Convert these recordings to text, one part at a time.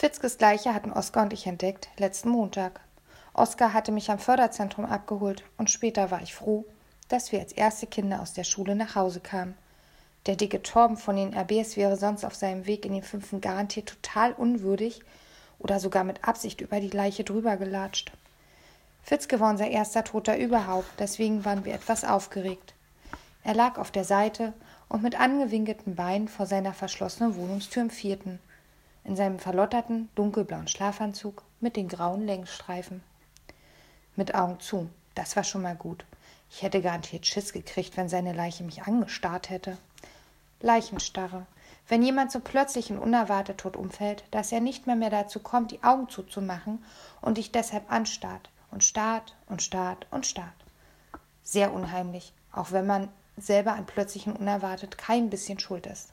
Fitzkes Leiche hatten Oskar und ich entdeckt, letzten Montag. Oskar hatte mich am Förderzentrum abgeholt und später war ich froh, dass wir als erste Kinder aus der Schule nach Hause kamen. Der dicke Torben von den RBs wäre sonst auf seinem Weg in den fünften garantiert total unwürdig oder sogar mit Absicht über die Leiche drüber gelatscht. Fitzke war unser erster Toter überhaupt, deswegen waren wir etwas aufgeregt. Er lag auf der Seite und mit angewinkelten Beinen vor seiner verschlossenen Wohnungstür im vierten, in seinem verlotterten, dunkelblauen Schlafanzug mit den grauen Längsstreifen. Mit Augen zu, das war schon mal gut. Ich hätte garantiert Schiss gekriegt, wenn seine Leiche mich angestarrt hätte. Leichenstarre. Wenn jemand so plötzlich und unerwartet tot umfällt, dass er nicht mehr, mehr dazu kommt, die Augen zuzumachen und dich deshalb anstarrt und starrt und starrt und starrt. Sehr unheimlich, auch wenn man selber an plötzlich und unerwartet kein bisschen schuld ist.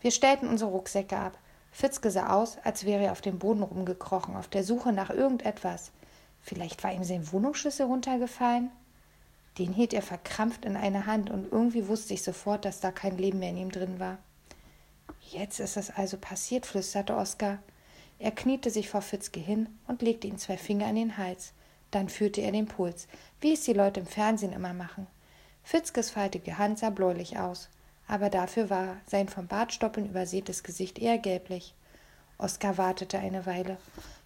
Wir stellten unsere Rucksäcke ab. Fitzke sah aus, als wäre er auf dem Boden rumgekrochen, auf der Suche nach irgendetwas. Vielleicht war ihm sein Wohnungsschlüssel runtergefallen? Den hielt er verkrampft in einer Hand und irgendwie wusste ich sofort, dass da kein Leben mehr in ihm drin war. Jetzt ist es also passiert, flüsterte Oskar. Er kniete sich vor Fitzke hin und legte ihm zwei Finger an den Hals. Dann führte er den Puls, wie es die Leute im Fernsehen immer machen. Fitzkes faltige Hand sah bläulich aus, aber dafür war sein vom Bartstoppeln übersätes Gesicht eher gelblich. Oskar wartete eine Weile.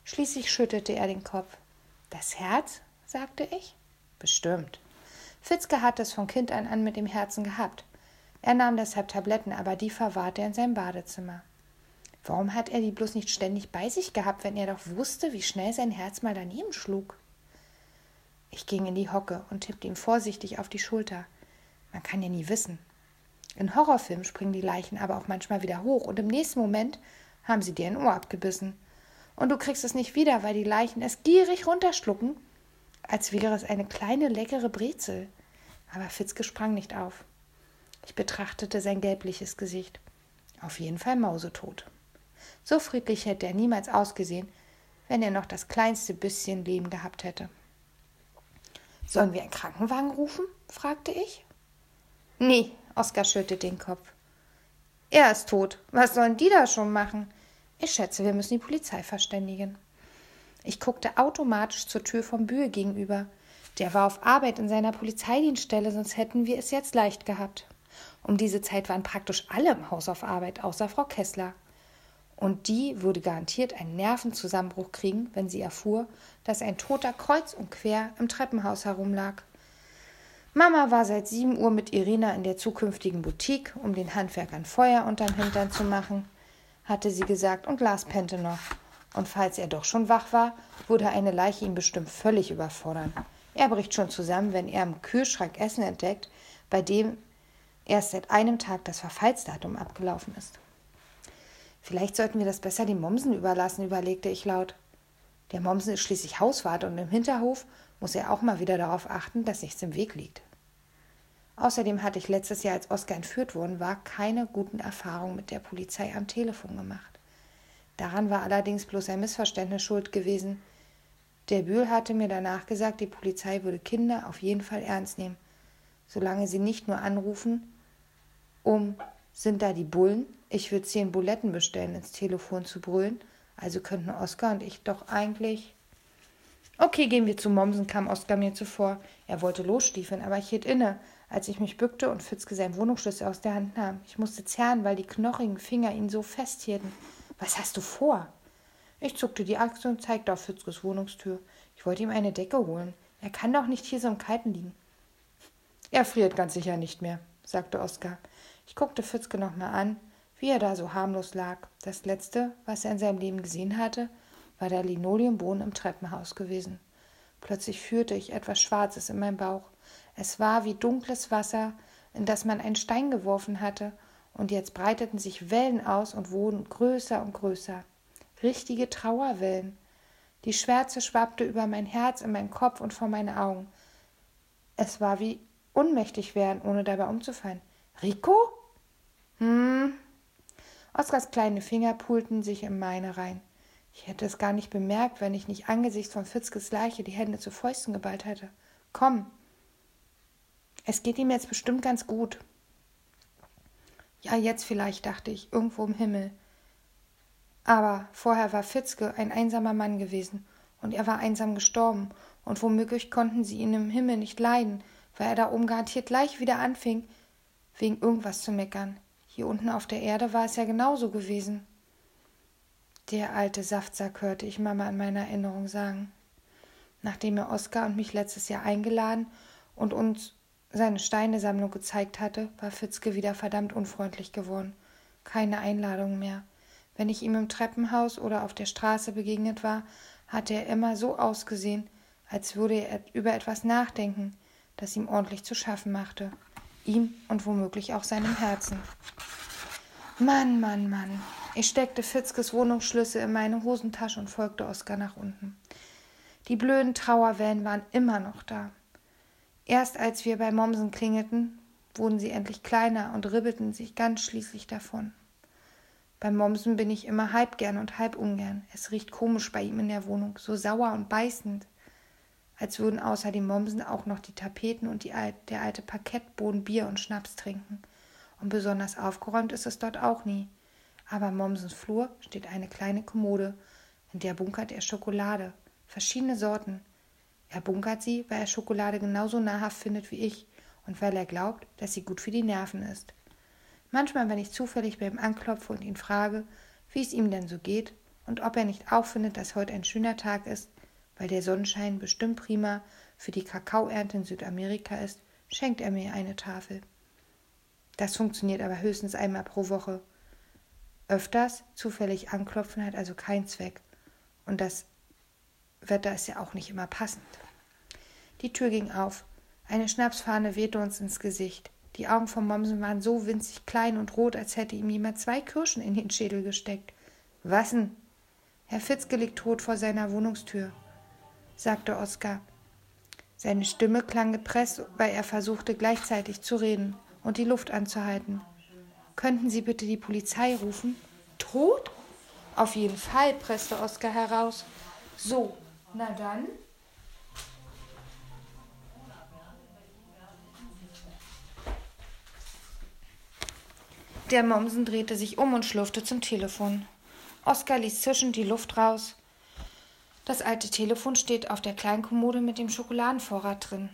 Schließlich schüttelte er den Kopf. Das Herz? sagte ich. Bestimmt. Fitzke hatte es von Kind an an mit dem Herzen gehabt. Er nahm deshalb Tabletten, aber die verwahrte er in seinem Badezimmer. Warum hat er die bloß nicht ständig bei sich gehabt, wenn er doch wusste, wie schnell sein Herz mal daneben schlug? Ich ging in die Hocke und tippte ihm vorsichtig auf die Schulter. Man kann ja nie wissen. In Horrorfilmen springen die Leichen aber auch manchmal wieder hoch und im nächsten Moment haben sie dir ein Ohr abgebissen. Und du kriegst es nicht wieder, weil die Leichen es gierig runterschlucken als wäre es eine kleine leckere Brezel. Aber Fitzke sprang nicht auf. Ich betrachtete sein gelbliches Gesicht. Auf jeden Fall mausetot. So friedlich hätte er niemals ausgesehen, wenn er noch das kleinste bisschen Leben gehabt hätte. Sollen wir einen Krankenwagen rufen? fragte ich. Nee, Oskar schüttelte den Kopf. Er ist tot. Was sollen die da schon machen? Ich schätze, wir müssen die Polizei verständigen. Ich guckte automatisch zur Tür vom Bühe gegenüber. Der war auf Arbeit in seiner Polizeidienststelle, sonst hätten wir es jetzt leicht gehabt. Um diese Zeit waren praktisch alle im Haus auf Arbeit, außer Frau Kessler. Und die würde garantiert einen Nervenzusammenbruch kriegen, wenn sie erfuhr, dass ein Toter kreuz und quer im Treppenhaus herumlag. Mama war seit sieben Uhr mit Irina in der zukünftigen Boutique, um den Handwerkern Feuer unterm Hintern zu machen, hatte sie gesagt, und las Pente noch. Und falls er doch schon wach war, würde eine Leiche ihn bestimmt völlig überfordern. Er bricht schon zusammen, wenn er im Kühlschrank Essen entdeckt, bei dem erst seit einem Tag das Verfallsdatum abgelaufen ist. Vielleicht sollten wir das besser dem Mommsen überlassen, überlegte ich laut. Der Mommsen ist schließlich Hauswart und im Hinterhof muss er auch mal wieder darauf achten, dass nichts im Weg liegt. Außerdem hatte ich letztes Jahr, als Oskar entführt worden war, keine guten Erfahrungen mit der Polizei am Telefon gemacht. Daran war allerdings bloß ein Missverständnis schuld gewesen. Der Bühl hatte mir danach gesagt, die Polizei würde Kinder auf jeden Fall ernst nehmen, solange sie nicht nur anrufen, um sind da die Bullen? Ich würde zehn Buletten bestellen, ins Telefon zu brüllen. Also könnten Oskar und ich doch eigentlich. Okay, gehen wir zu Mommsen, kam Oskar mir zuvor. Er wollte losstiefeln, aber ich hielt inne, als ich mich bückte und Fitzke seinen Wohnungsschlüssel aus der Hand nahm. Ich musste zerren, weil die knochigen Finger ihn so festhielten. Was hast du vor? Ich zuckte die Achse und zeigte auf Fitzkes Wohnungstür. Ich wollte ihm eine Decke holen. Er kann doch nicht hier so im Kalten liegen. Er friert ganz sicher nicht mehr, sagte Oskar. Ich guckte Fitzke nochmal an, wie er da so harmlos lag. Das Letzte, was er in seinem Leben gesehen hatte, war der Linoleumboden im Treppenhaus gewesen. Plötzlich führte ich etwas Schwarzes in meinem Bauch. Es war wie dunkles Wasser, in das man einen Stein geworfen hatte und jetzt breiteten sich Wellen aus und wurden größer und größer. Richtige Trauerwellen. Die Schwärze schwappte über mein Herz, in meinen Kopf und vor meine Augen. Es war wie ohnmächtig werden, ohne dabei umzufallen. Rico? Hm. Oskars kleine Finger pulten sich in meine rein. Ich hätte es gar nicht bemerkt, wenn ich nicht angesichts von Fitzkes Leiche die Hände zu Fäusten geballt hätte. Komm. Es geht ihm jetzt bestimmt ganz gut. Ja, jetzt vielleicht, dachte ich, irgendwo im Himmel. Aber vorher war Fitzke ein einsamer Mann gewesen, und er war einsam gestorben, und womöglich konnten sie ihn im Himmel nicht leiden, weil er da oben garantiert gleich wieder anfing, wegen irgendwas zu meckern. Hier unten auf der Erde war es ja genauso gewesen. Der alte Saftsack hörte ich Mama in meiner Erinnerung sagen. Nachdem er Oskar und mich letztes Jahr eingeladen und uns seine Steinesammlung gezeigt hatte, war Fitzke wieder verdammt unfreundlich geworden. Keine Einladung mehr. Wenn ich ihm im Treppenhaus oder auf der Straße begegnet war, hatte er immer so ausgesehen, als würde er über etwas nachdenken, das ihm ordentlich zu schaffen machte. Ihm und womöglich auch seinem Herzen. Mann, Mann, Mann. Ich steckte Fitzkes Wohnungsschlüssel in meine Hosentasche und folgte Oskar nach unten. Die blöden Trauerwellen waren immer noch da. Erst als wir bei Mommsen klingelten, wurden sie endlich kleiner und ribbelten sich ganz schließlich davon. Beim Mommsen bin ich immer halb gern und halb ungern. Es riecht komisch bei ihm in der Wohnung, so sauer und beißend. Als würden außer dem Mommsen auch noch die Tapeten und die, der alte Parkettboden Bier und Schnaps trinken. Und besonders aufgeräumt ist es dort auch nie. Aber im Mommsens Flur steht eine kleine Kommode, in der bunkert er Schokolade, verschiedene Sorten. Er bunkert sie, weil er Schokolade genauso nahrhaft findet wie ich und weil er glaubt, dass sie gut für die Nerven ist. Manchmal, wenn ich zufällig bei ihm anklopfe und ihn frage, wie es ihm denn so geht und ob er nicht auch findet, dass heute ein schöner Tag ist, weil der Sonnenschein bestimmt prima für die Kakaoernte in Südamerika ist, schenkt er mir eine Tafel. Das funktioniert aber höchstens einmal pro Woche. Öfters zufällig anklopfen hat also keinen Zweck. Und das Wetter ist ja auch nicht immer passend. Die Tür ging auf. Eine Schnapsfahne wehte uns ins Gesicht. Die Augen von Mommsen waren so winzig klein und rot, als hätte ihm jemand zwei Kirschen in den Schädel gesteckt. Was? Herr Fitzke liegt tot vor seiner Wohnungstür, sagte Oskar. Seine Stimme klang gepresst, weil er versuchte gleichzeitig zu reden und die Luft anzuhalten. Könnten Sie bitte die Polizei rufen? Tot? Auf jeden Fall, presste Oskar heraus. So, na dann. Der Mommsen drehte sich um und schlurfte zum Telefon. Oskar ließ zischend die Luft raus. Das alte Telefon steht auf der Kleinkommode mit dem Schokoladenvorrat drin.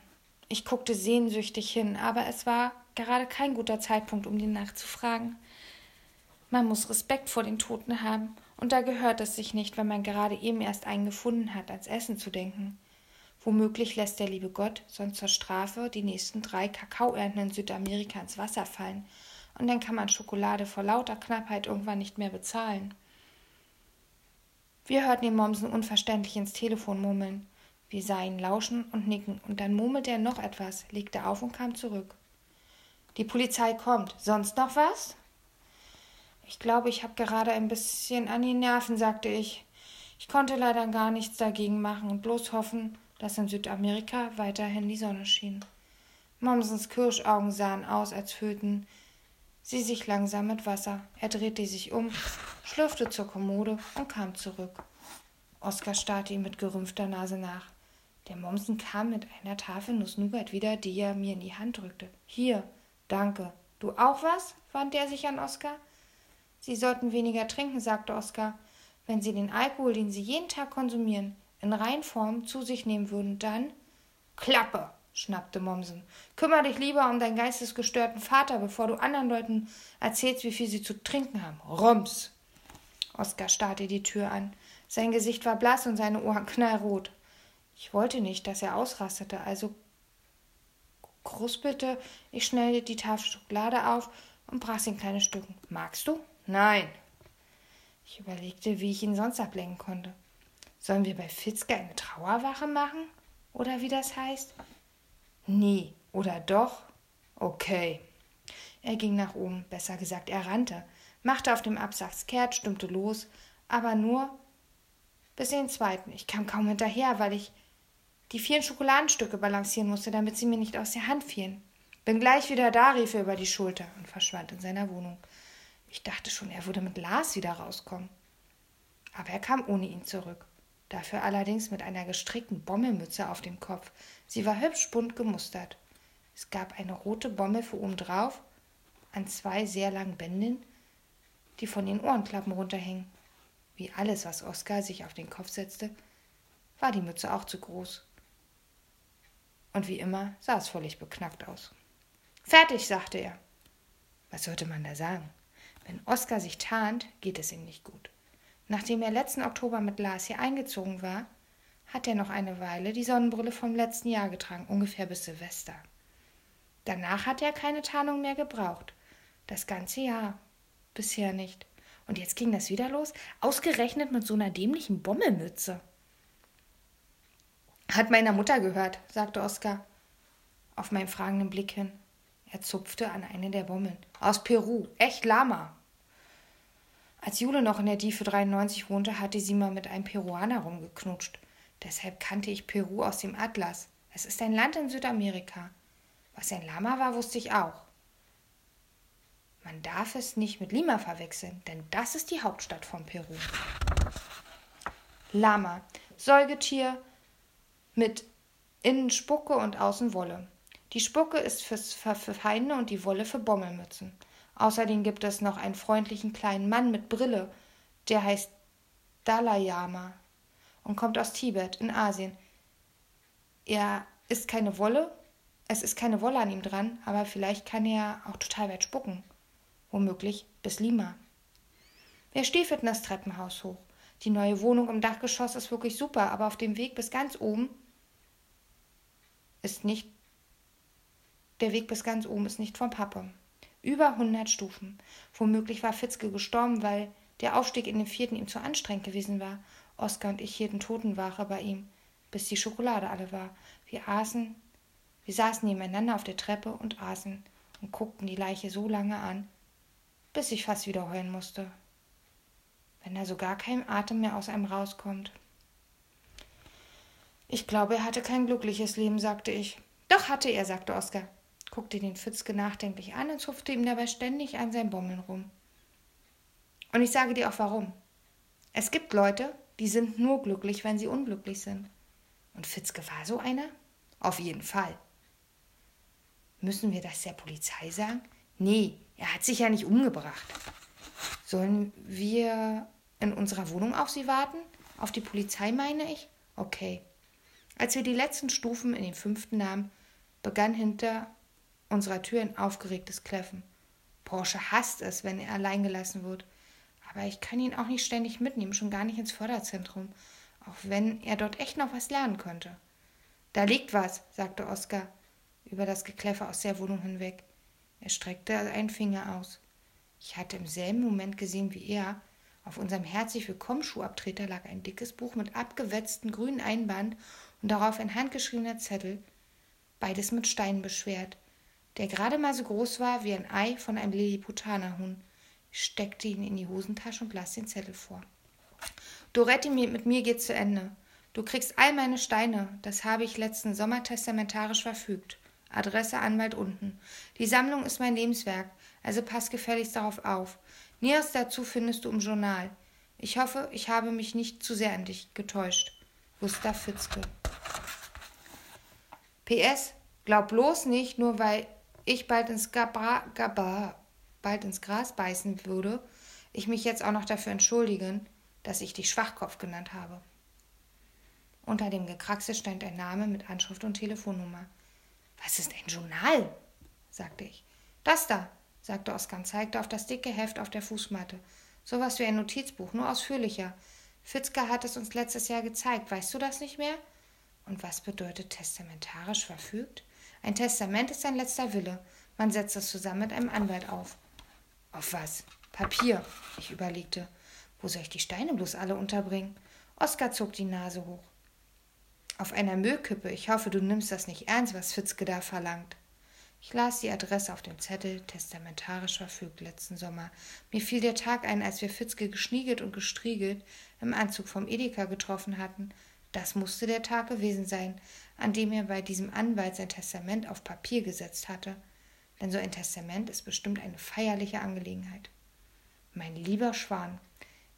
Ich guckte sehnsüchtig hin, aber es war gerade kein guter Zeitpunkt, um ihn nachzufragen. Man muss Respekt vor den Toten haben, und da gehört es sich nicht, wenn man gerade eben erst einen gefunden hat, ans Essen zu denken. Womöglich lässt der liebe Gott sonst zur Strafe die nächsten drei Kakaoernten in Südamerika ins Wasser fallen und dann kann man Schokolade vor lauter Knappheit irgendwann nicht mehr bezahlen. Wir hörten den Mommsen unverständlich ins Telefon murmeln. Wir sahen ihn lauschen und nicken, und dann murmelte er noch etwas, legte auf und kam zurück. Die Polizei kommt. Sonst noch was? Ich glaube, ich habe gerade ein bisschen an die Nerven, sagte ich. Ich konnte leider gar nichts dagegen machen und bloß hoffen, dass in Südamerika weiterhin die Sonne schien. Mommsens Kirschaugen sahen aus, als füllten sie sich langsam mit Wasser. Er drehte sich um, schlürfte zur Kommode und kam zurück. Oskar starrte ihm mit gerümpfter Nase nach. Der Mommsen kam mit einer Tafel Nuss-Nougat wieder, die er mir in die Hand drückte. Hier, danke. Du auch was? wandte er sich an Oskar. Sie sollten weniger trinken, sagte Oskar. Wenn Sie den Alkohol, den Sie jeden Tag konsumieren, in Reinform zu sich nehmen würden, dann Klappe, schnappte Mommsen. Kümmer dich lieber um deinen geistesgestörten Vater, bevor du anderen Leuten erzählst, wie viel sie zu trinken haben. Rums! Oskar starrte die Tür an. Sein Gesicht war blass und seine Ohren knallrot. Ich wollte nicht, dass er ausrastete, also kruspelte ich schnell die Tafel Schokolade auf und brach sie in kleine Stücken. Magst du? Nein. Ich überlegte, wie ich ihn sonst ablenken konnte. Sollen wir bei Fitzke eine Trauerwache machen? Oder wie das heißt? Nie. Oder doch? Okay. Er ging nach oben, besser gesagt, er rannte, machte auf dem Absatz kehrt, stimmte los, aber nur bis den zweiten. Ich kam kaum hinterher, weil ich die vielen Schokoladenstücke balancieren musste, damit sie mir nicht aus der Hand fielen. Bin gleich wieder da, rief er über die Schulter und verschwand in seiner Wohnung. Ich dachte schon, er würde mit Lars wieder rauskommen. Aber er kam ohne ihn zurück. Dafür allerdings mit einer gestrickten Bommelmütze auf dem Kopf, Sie war hübsch bunt gemustert. Es gab eine rote Bommel für oben drauf, an zwei sehr langen Bänden, die von den Ohrenklappen runterhingen. Wie alles, was Oskar sich auf den Kopf setzte, war die Mütze auch zu groß. Und wie immer sah es völlig beknackt aus. Fertig, sagte er. Was sollte man da sagen? Wenn Oskar sich tarnt, geht es ihm nicht gut. Nachdem er letzten Oktober mit Lars hier eingezogen war, hat er noch eine Weile die Sonnenbrille vom letzten Jahr getragen, ungefähr bis Silvester. Danach hat er keine Tarnung mehr gebraucht. Das ganze Jahr. Bisher nicht. Und jetzt ging das wieder los, ausgerechnet mit so einer dämlichen Bommelmütze. Hat meiner Mutter gehört, sagte Oskar, auf meinen fragenden Blick hin. Er zupfte an eine der Bommeln. Aus Peru. Echt Lama. Als Jule noch in der Diefe 93 wohnte, hatte sie mal mit einem Peruaner rumgeknutscht. Deshalb kannte ich Peru aus dem Atlas. Es ist ein Land in Südamerika. Was ein Lama war, wusste ich auch. Man darf es nicht mit Lima verwechseln, denn das ist die Hauptstadt von Peru. Lama, Säugetier mit innen Spucke und außen Wolle. Die Spucke ist fürs, für, für Heine und die Wolle für Bommelmützen. Außerdem gibt es noch einen freundlichen kleinen Mann mit Brille, der heißt Dalayama und kommt aus Tibet in Asien. Er ist keine Wolle, es ist keine Wolle an ihm dran, aber vielleicht kann er auch total weit spucken. Womöglich bis Lima. Wir stiefelten das Treppenhaus hoch. Die neue Wohnung im Dachgeschoss ist wirklich super, aber auf dem Weg bis ganz oben ist nicht der Weg bis ganz oben ist nicht vom Pappe. Über 100 Stufen. Womöglich war Fitzke gestorben, weil der Aufstieg in den vierten ihm zu anstrengend gewesen war. Oskar und ich hielten Totenwache bei ihm, bis die Schokolade alle war. Wir aßen, wir saßen nebeneinander auf der Treppe und aßen und guckten die Leiche so lange an, bis ich fast wieder heulen musste. Wenn da so gar kein Atem mehr aus einem rauskommt. Ich glaube, er hatte kein glückliches Leben, sagte ich. Doch hatte er, sagte Oskar guckte den Fitzke nachdenklich an und zupfte ihm dabei ständig an seinen Bommeln rum. Und ich sage dir auch warum. Es gibt Leute, die sind nur glücklich, wenn sie unglücklich sind. Und Fitzke war so einer? Auf jeden Fall. Müssen wir das der Polizei sagen? Nee, er hat sich ja nicht umgebracht. Sollen wir in unserer Wohnung auf sie warten? Auf die Polizei meine ich? Okay. Als wir die letzten Stufen in den fünften nahmen, begann hinter unserer Tür ein aufgeregtes Kläffen. Porsche hasst es, wenn er allein gelassen wird. Aber ich kann ihn auch nicht ständig mitnehmen, schon gar nicht ins Förderzentrum, auch wenn er dort echt noch was lernen könnte. Da liegt was, sagte Oskar über das Gekläffer aus der Wohnung hinweg. Er streckte einen Finger aus. Ich hatte im selben Moment gesehen wie er. Auf unserem herzlich willkommen Schuhabtreter lag ein dickes Buch mit abgewetzten grünen Einband und darauf ein handgeschriebener Zettel, beides mit Steinen beschwert der gerade mal so groß war wie ein Ei von einem Lilliputanerhuhn. Ich steckte ihn in die Hosentasche und las den Zettel vor. Doretti, mit mir geht zu Ende. Du kriegst all meine Steine, das habe ich letzten Sommer testamentarisch verfügt. Adresse Anwalt unten. Die Sammlung ist mein Lebenswerk, also pass gefälligst darauf auf. Näheres dazu findest du im Journal. Ich hoffe, ich habe mich nicht zu sehr an dich getäuscht. Gustav Fitzke. PS, glaub bloß nicht, nur weil ich bald ins, Gabra, Gabra, bald ins Gras beißen würde, ich mich jetzt auch noch dafür entschuldigen, dass ich dich Schwachkopf genannt habe. Unter dem Gekraxel stand ein Name mit Anschrift und Telefonnummer. Was ist ein Journal? sagte ich. Das da, sagte Oskar und zeigte auf das dicke Heft auf der Fußmatte. Sowas wie ein Notizbuch, nur ausführlicher. Fitzka hat es uns letztes Jahr gezeigt. Weißt du das nicht mehr? Und was bedeutet testamentarisch verfügt? Ein Testament ist ein letzter Wille. Man setzt es zusammen mit einem Anwalt auf. Auf was? Papier. Ich überlegte. Wo soll ich die Steine bloß alle unterbringen? Oskar zog die Nase hoch. Auf einer Müllkippe. Ich hoffe, du nimmst das nicht ernst, was Fitzke da verlangt. Ich las die Adresse auf dem Zettel, testamentarisch verfügt letzten Sommer. Mir fiel der Tag ein, als wir Fitzke geschniegelt und gestriegelt im Anzug vom Edeka getroffen hatten. Das musste der Tag gewesen sein, an dem er bei diesem Anwalt sein Testament auf Papier gesetzt hatte. Denn so ein Testament ist bestimmt eine feierliche Angelegenheit. Mein lieber Schwan,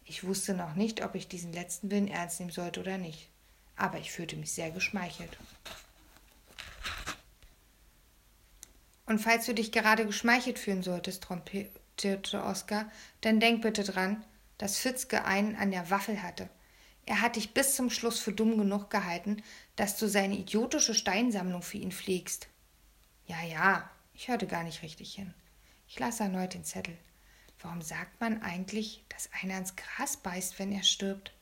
ich wusste noch nicht, ob ich diesen letzten Willen ernst nehmen sollte oder nicht. Aber ich fühlte mich sehr geschmeichelt. Und falls du dich gerade geschmeichelt fühlen solltest, trompetierte Oskar, dann denk bitte dran, dass Fitzke einen an der Waffel hatte. Er hat dich bis zum Schluss für dumm genug gehalten, dass du seine idiotische Steinsammlung für ihn pflegst. Ja, ja, ich hörte gar nicht richtig hin. Ich las erneut den Zettel. Warum sagt man eigentlich, dass einer ins Gras beißt, wenn er stirbt?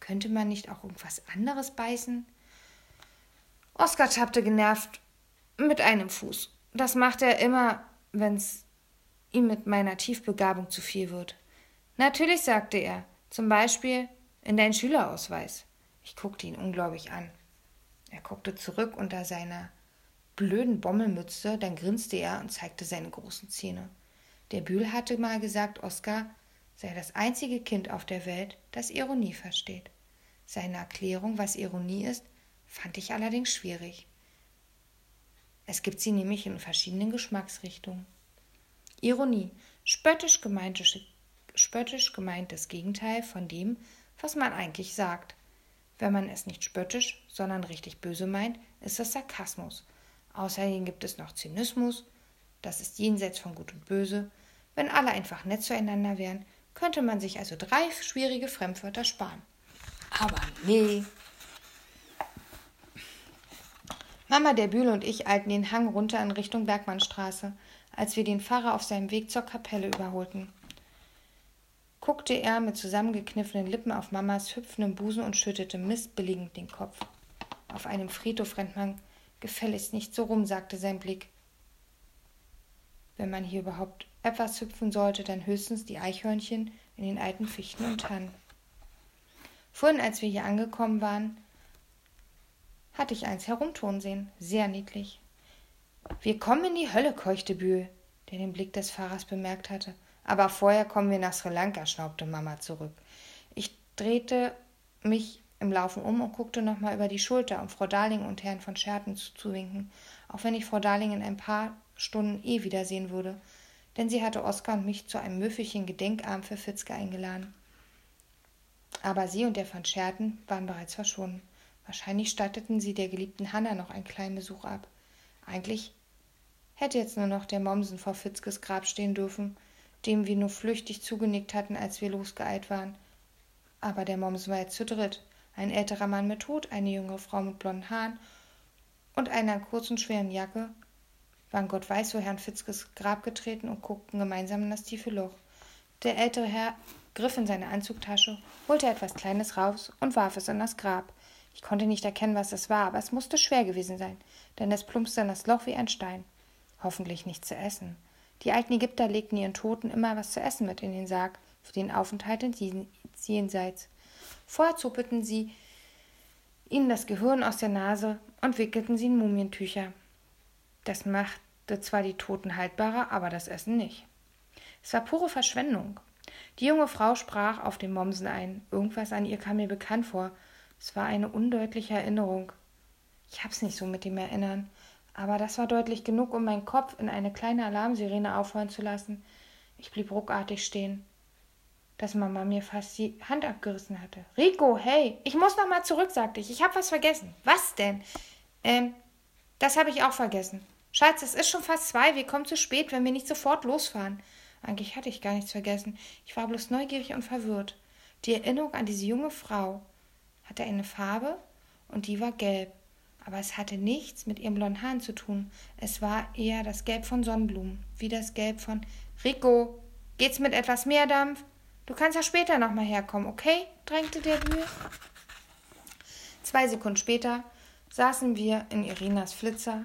Könnte man nicht auch irgendwas anderes beißen? Oskar tappte genervt mit einem Fuß. Das macht er immer, wenn's ihm mit meiner Tiefbegabung zu viel wird. Natürlich, sagte er, zum Beispiel in deinen Schülerausweis. Ich guckte ihn ungläubig an. Er guckte zurück unter seiner blöden Bommelmütze, dann grinste er und zeigte seine großen Zähne. Der Bühl hatte mal gesagt, Oskar sei das einzige Kind auf der Welt, das Ironie versteht. Seine Erklärung, was Ironie ist, fand ich allerdings schwierig. Es gibt sie nämlich in verschiedenen Geschmacksrichtungen. Ironie, spöttisch gemeintes, spöttisch gemeintes Gegenteil von dem, was man eigentlich sagt. Wenn man es nicht spöttisch, sondern richtig böse meint, ist es Sarkasmus. Außerdem gibt es noch Zynismus, das ist jenseits von Gut und Böse. Wenn alle einfach nett zueinander wären, könnte man sich also drei schwierige Fremdwörter sparen. Aber nee. Mama der Bühle und ich eilten den Hang runter in Richtung Bergmannstraße, als wir den Pfarrer auf seinem Weg zur Kapelle überholten guckte er mit zusammengekniffenen Lippen auf Mamas hüpfenden Busen und schüttelte missbilligend den Kopf. Auf einem Friedhof rennt man gefälligst nicht so rum, sagte sein Blick. Wenn man hier überhaupt etwas hüpfen sollte, dann höchstens die Eichhörnchen in den alten Fichten und Tannen. Vorhin, als wir hier angekommen waren, hatte ich eins herumtun sehen, sehr niedlich. Wir kommen in die Hölle, keuchte Bühl, der den Blick des Fahrers bemerkt hatte. Aber vorher kommen wir nach Sri Lanka, schnaubte Mama zurück. Ich drehte mich im Laufen um und guckte nochmal über die Schulter, um Frau Darling und Herrn von Scherten zuzuwinken, auch wenn ich Frau Darling in ein paar Stunden eh wiedersehen würde, denn sie hatte Oskar und mich zu einem müffelchen Gedenkarm für Fitzke eingeladen. Aber sie und der von Scherten waren bereits verschwunden. Wahrscheinlich statteten sie der geliebten Hanna noch einen kleinen Besuch ab. Eigentlich hätte jetzt nur noch der Mommsen vor Fitzkes Grab stehen dürfen, dem wir nur flüchtig zugenickt hatten, als wir losgeeilt waren. Aber der Moms war jetzt zu dritt. Ein älterer Mann mit Hut, eine jüngere Frau mit blonden Haaren und einer kurzen, schweren Jacke waren Gott weiß wo Herrn Fitzkes Grab getreten und guckten gemeinsam in das tiefe Loch. Der ältere Herr griff in seine Anzugtasche, holte etwas Kleines raus und warf es in das Grab. Ich konnte nicht erkennen, was es war, aber es musste schwer gewesen sein, denn es plumpste in das Loch wie ein Stein. Hoffentlich nicht zu essen. Die alten Ägypter legten ihren Toten immer was zu essen mit in den Sarg für den Aufenthalt ins Jenseits. Vorher zuppelten sie ihnen das Gehirn aus der Nase und wickelten sie in Mumientücher. Das machte zwar die Toten haltbarer, aber das Essen nicht. Es war pure Verschwendung. Die junge Frau sprach auf den Mommsen ein. Irgendwas an ihr kam mir bekannt vor. Es war eine undeutliche Erinnerung. Ich hab's nicht so mit dem Erinnern. Aber das war deutlich genug, um meinen Kopf in eine kleine Alarmsirene aufhören zu lassen. Ich blieb ruckartig stehen, dass Mama mir fast die Hand abgerissen hatte. Rico, hey, ich muss noch mal zurück, sagte ich. Ich habe was vergessen. Was denn? Ähm, das habe ich auch vergessen. Schatz, es ist schon fast zwei. Wir kommen zu spät, wenn wir nicht sofort losfahren. Eigentlich hatte ich gar nichts vergessen. Ich war bloß neugierig und verwirrt. Die Erinnerung an diese junge Frau hatte eine Farbe und die war gelb aber es hatte nichts mit ihren blonden Haaren zu tun. Es war eher das Gelb von Sonnenblumen, wie das Gelb von Rico. Geht's mit etwas mehr Dampf? Du kannst ja später nochmal herkommen, okay? drängte der Bühl. Zwei Sekunden später saßen wir in Irinas Flitzer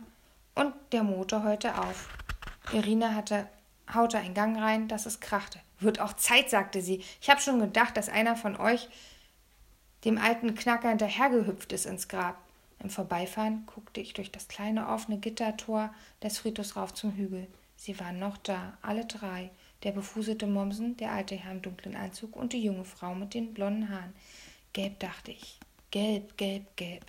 und der Motor hörte auf. Irina hatte, haute einen Gang rein, dass es krachte. Wird auch Zeit, sagte sie. Ich habe schon gedacht, dass einer von euch dem alten Knacker hinterhergehüpft ist ins Grab. Im Vorbeifahren guckte ich durch das kleine offene Gittertor des Friedhofs rauf zum Hügel. Sie waren noch da, alle drei. Der befuselte Mommsen, der alte Herr im dunklen Anzug und die junge Frau mit den blonden Haaren. Gelb, dachte ich. Gelb, gelb, gelb.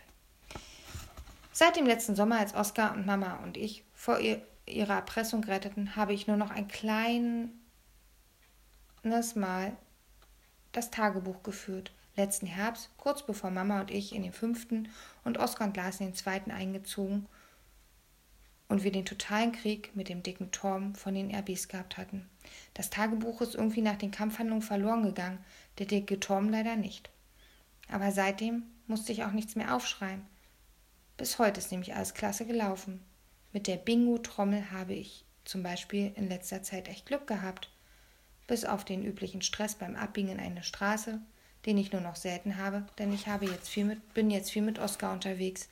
Seit dem letzten Sommer, als Oskar und Mama und ich vor ihr, ihrer Erpressung retteten, habe ich nur noch ein kleines Mal das Tagebuch geführt letzten Herbst, kurz bevor Mama und ich in den fünften und Oskar und Lars in den zweiten eingezogen und wir den totalen Krieg mit dem dicken Torben von den RBs gehabt hatten. Das Tagebuch ist irgendwie nach den Kampfhandlungen verloren gegangen, der dicke Torben leider nicht. Aber seitdem musste ich auch nichts mehr aufschreiben. Bis heute ist nämlich alles klasse gelaufen. Mit der Bingo-Trommel habe ich zum Beispiel in letzter Zeit echt Glück gehabt. Bis auf den üblichen Stress beim Abbiegen in eine Straße, den ich nur noch selten habe, denn ich habe jetzt viel mit, bin jetzt viel mit Oskar unterwegs,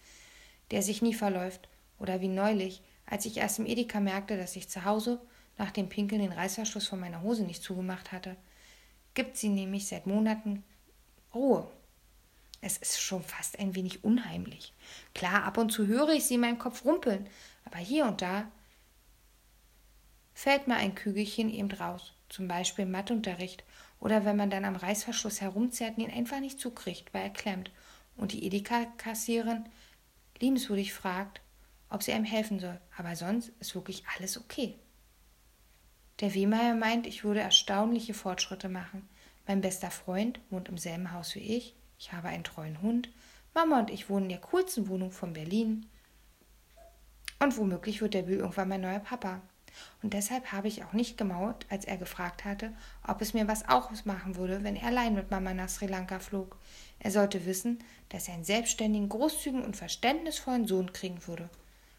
der sich nie verläuft. Oder wie neulich, als ich erst im Edeka merkte, dass ich zu Hause nach dem Pinkeln den Reißverschluss von meiner Hose nicht zugemacht hatte, gibt sie nämlich seit Monaten Ruhe. Es ist schon fast ein wenig unheimlich. Klar, ab und zu höre ich sie in meinem Kopf rumpeln, aber hier und da fällt mir ein Kügelchen eben raus, zum Beispiel im Matheunterricht oder wenn man dann am Reißverschluss herumzerrt und ihn einfach nicht zukriegt, weil er klemmt und die Edeka-Kassiererin liebenswürdig fragt, ob sie einem helfen soll, aber sonst ist wirklich alles okay. Der Wehmeier meint, ich würde erstaunliche Fortschritte machen. Mein bester Freund wohnt im selben Haus wie ich, ich habe einen treuen Hund, Mama und ich wohnen in der coolsten Wohnung von Berlin. Und womöglich wird der Bill irgendwann mein neuer Papa. Und deshalb habe ich auch nicht gemaut, als er gefragt hatte, ob es mir was ausmachen würde, wenn er allein mit Mama nach Sri Lanka flog. Er sollte wissen, dass er einen selbstständigen, großzügigen und verständnisvollen Sohn kriegen würde.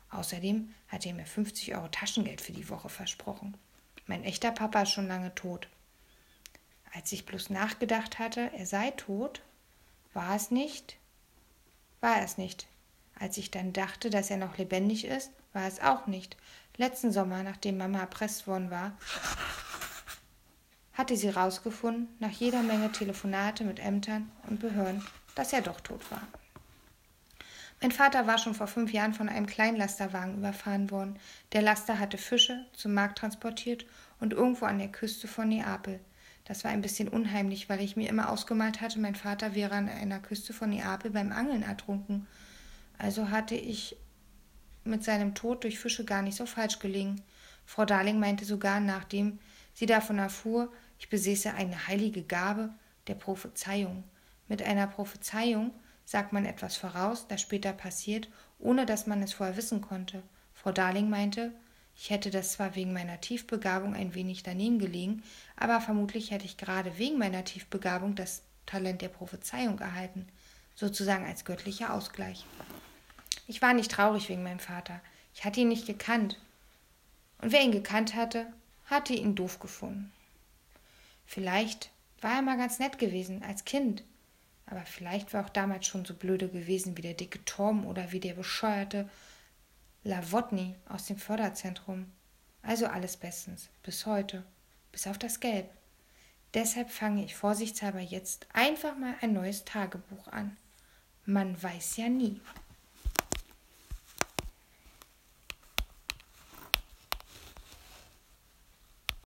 Außerdem hatte er mir 50 Euro Taschengeld für die Woche versprochen. Mein echter Papa ist schon lange tot. Als ich bloß nachgedacht hatte, er sei tot, war es nicht, war es nicht. Als ich dann dachte, dass er noch lebendig ist, war es auch nicht. Letzten Sommer, nachdem Mama erpresst worden war, hatte sie rausgefunden, nach jeder Menge Telefonate mit Ämtern und Behörden, dass er doch tot war. Mein Vater war schon vor fünf Jahren von einem Kleinlasterwagen überfahren worden. Der Laster hatte Fische zum Markt transportiert und irgendwo an der Küste von Neapel. Das war ein bisschen unheimlich, weil ich mir immer ausgemalt hatte, mein Vater wäre an einer Küste von Neapel beim Angeln ertrunken. Also hatte ich mit seinem Tod durch Fische gar nicht so falsch gelegen. Frau Darling meinte sogar, nachdem sie davon erfuhr, ich besäße eine heilige Gabe der Prophezeiung. Mit einer Prophezeiung sagt man etwas voraus, das später passiert, ohne dass man es vorher wissen konnte. Frau Darling meinte, ich hätte das zwar wegen meiner Tiefbegabung ein wenig daneben gelegen, aber vermutlich hätte ich gerade wegen meiner Tiefbegabung das Talent der Prophezeiung erhalten, sozusagen als göttlicher Ausgleich. Ich war nicht traurig wegen meinem Vater. Ich hatte ihn nicht gekannt. Und wer ihn gekannt hatte, hatte ihn doof gefunden. Vielleicht war er mal ganz nett gewesen als Kind, aber vielleicht war auch damals schon so blöde gewesen wie der dicke Tom oder wie der bescheuerte Lawotny aus dem Förderzentrum. Also alles bestens, bis heute, bis auf das Gelb. Deshalb fange ich vorsichtshalber jetzt einfach mal ein neues Tagebuch an. Man weiß ja nie.